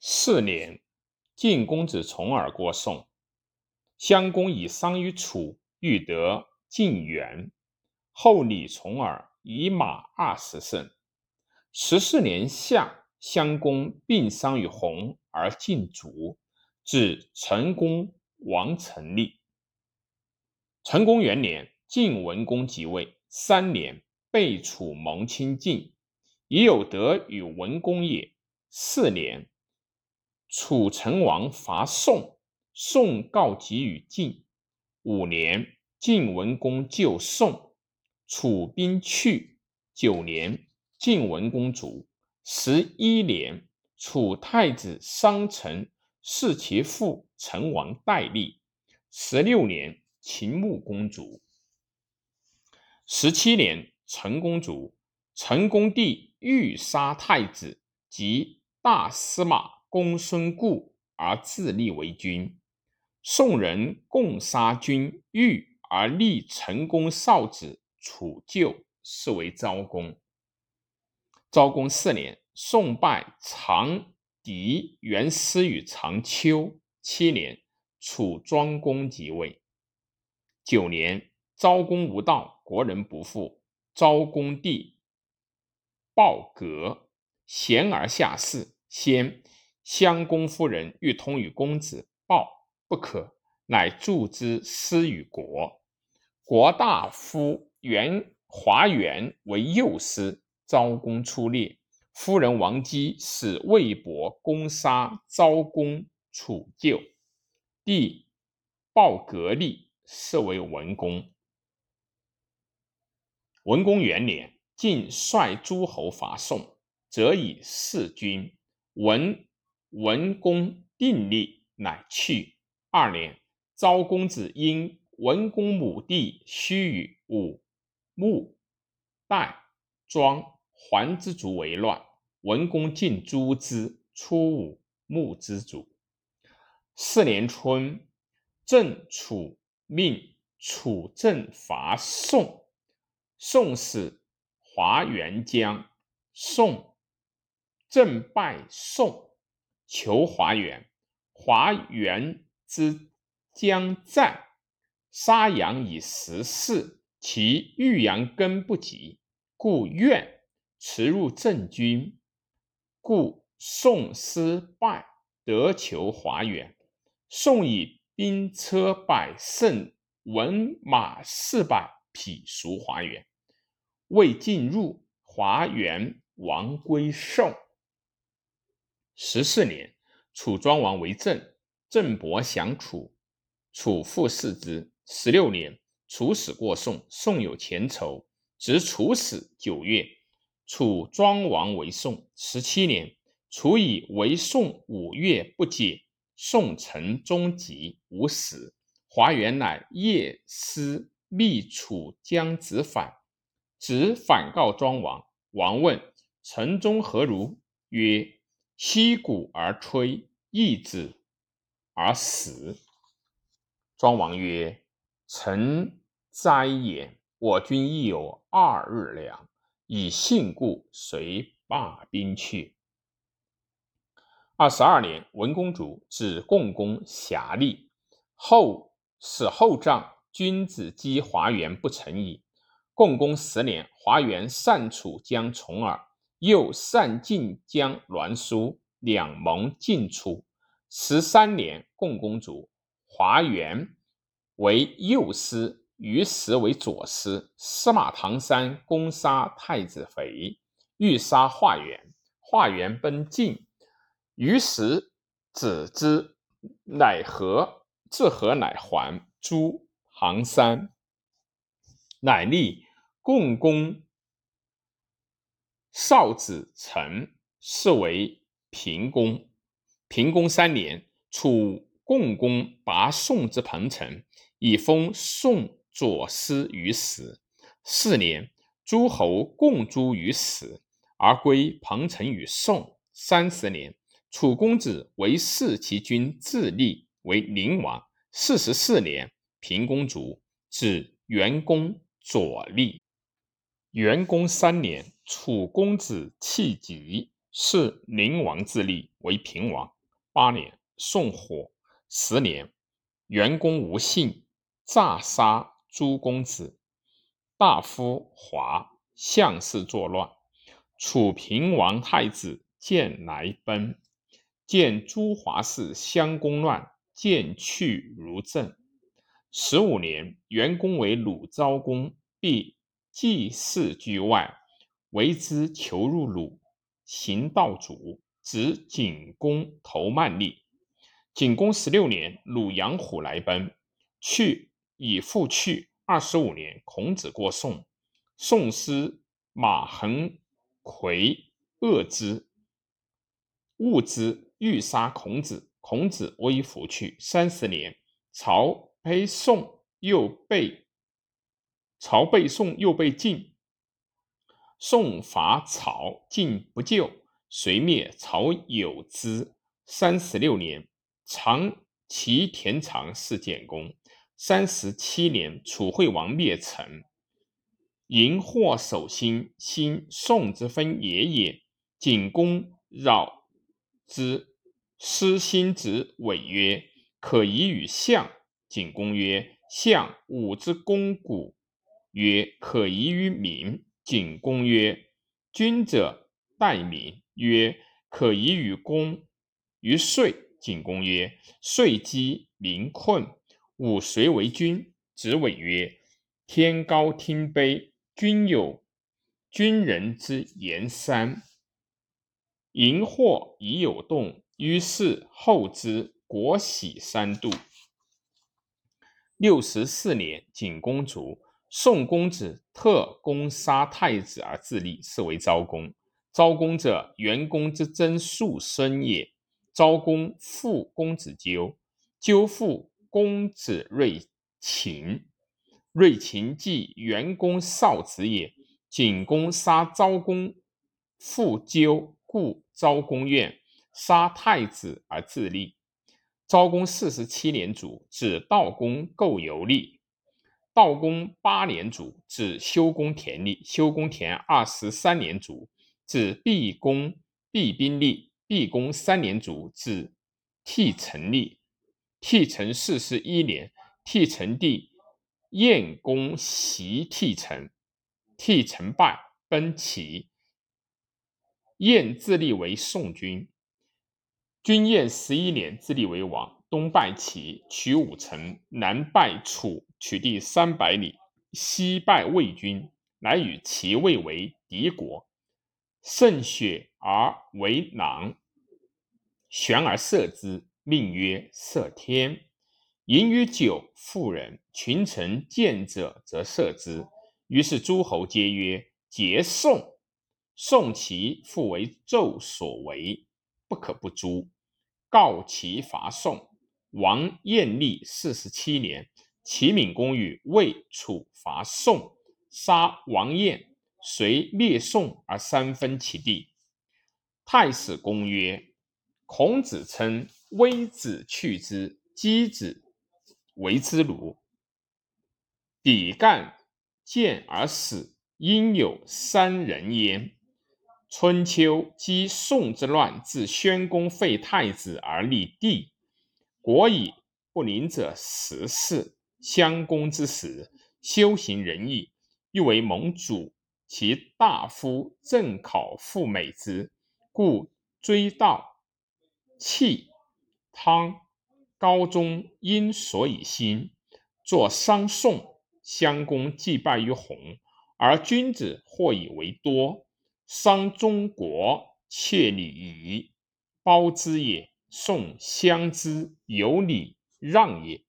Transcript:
四年，晋公子重耳过宋，襄公以丧于楚，欲得晋元。后礼重耳以马二十乘。十四年夏，襄公病伤于洪而晋卒，至成公王成立。成公元年，晋文公即位，三年，被楚盟亲晋，以有德与文公也。四年。楚成王伐宋，宋告急于晋。五年，晋文公救宋，楚兵去。九年，晋文公卒。十一年，楚太子商臣弑其父成王代立。十六年，秦穆公卒。十七年，成公卒。成公帝欲杀太子及大司马。公孙固而自立为君，宋人共杀君欲而立成功少子楚旧，是为昭公。昭公四年，宋败长狄元师与长丘。七年，楚庄公即位。九年，昭公无道，国人不复。昭公帝暴革，贤而下士，先。襄公夫人欲通与公子豹，不可，乃助之师与国。国大夫元华元为右师，昭公出猎，夫人王姬使魏博攻杀昭公，楚救。帝报革立，是为文公。文公元年，晋率诸侯伐宋，则以弑君。文。文公定立，乃去。二年，昭公子因文公母弟须与武穆代庄桓之族为乱，文公尽诛之，出武穆之族。四年春，郑楚命楚郑伐宋，宋使华元将，宋郑败宋。求华元，华元之将战，杀阳以食事，其欲阳根不及，故愿驰入郑军，故宋失败，得求华元。宋以兵车百乘，文马四百匹赎华元，未进入，华元王归宋。十四年，楚庄王为政，郑伯降楚，楚复弑之。十六年，楚使过宋，宋有前仇，执楚使九月，楚庄王为宋。十七年，楚以为宋五月不解，宋成终疾，无死。华元乃夜思密楚将子反，子反告庄王。王问：“城中何如？”曰：息鼓而吹，易子而死。庄王曰：“臣哉也！我军亦有二日粮，以信故，遂罢兵去。”二十二年，文公主指共工侠立，后使后帐君子击华元不成矣。共工十年，华元善楚将重耳。又善晋将栾书，两盟晋楚。十三年，共公主华元为右师，于时为左师。司马唐山攻杀太子肥，欲杀华元。华元奔晋，于时子之，乃和，至和乃还。诛唐山，乃立共工。少子成，是为平公。平公三年，楚共公拔宋之彭城，以封宋左师于死。四年，诸侯共诛于死，而归彭城与宋。三十年，楚公子为弑其君，自立为宁王。四十四年，平公卒，子元公左立。元公三年。楚公子弃疾，是宁王自立为平王。八年，宋火。十年，元公无信诈杀诸公子，大夫华相氏作乱。楚平王太子见来奔，见诸华氏相攻乱，见去如阵。十五年，元公为鲁昭公，必祭祀居外，为之求入鲁，行道主，指景公投曼立。景公十六年，鲁阳虎来奔，去以复去。二十五年，孔子过宋，宋师马恒魁恶之，恶之，欲杀孔子。孔子微服去。三十年，曹被宋，又被曹被宋，又被晋。宋伐曹，晋不救，遂灭曹有之。三十六年。长齐田常是简公，三十七年，楚惠王灭陈，荧惑守心，心宋之分也也。景公扰之，失心之谓曰：“可疑与相。”景公曰：“相武之肱骨。”曰：“可疑于民。”景公曰：“君者待民。”曰：“可以与公，于税。”景公曰：“岁饥民困，吾谁为君？”子谓曰：“天高听卑，君有君人之言三。”荧惑已有动，于是后之，国喜三度。六十四年，景公卒，宋公子特攻杀太子而自立，是为昭公。昭公者，元公之曾庶孙也。昭公父公子纠，纠父公子瑞禽，瑞禽即元公少子也。景公杀昭公父纠，故昭公怨，杀太子而自立。昭公四十七年卒，子悼公构游立。道公八年卒，子修公田立。修公田二十三年卒，子毕公毕宾立。毕公三年卒，子替成立。替成四十一年，替成弟晏公袭替成，替成败，奔齐。晏自立为宋君。君晏十一年，自立为王，东败齐，取五城，南败楚，取地三百里，西败魏军，乃与齐魏为敌国。胜血而为囊，悬而射之，命曰射天。饮于酒，妇人群臣见者，则射之。于是诸侯皆曰：“桀宋。”宋其复为纣所为，不可不诛。告齐伐宋，王晏立四十七年，齐闵公与魏、楚伐宋，杀王晏。遂灭宋而三分其地。太史公曰：“孔子称微子去之，箕子为之鲁。比干见而死，应有三人焉。春秋积宋之乱，自宣公废太子而立帝，国以不宁者十世。襄公之时，修行仁义，欲为盟主。”其大夫正考赴美之，故追悼弃汤高宗因所以兴，作商宋。襄公既败于洪，而君子或以为多。商中国窃礼仪，包之也。宋襄之有礼让也。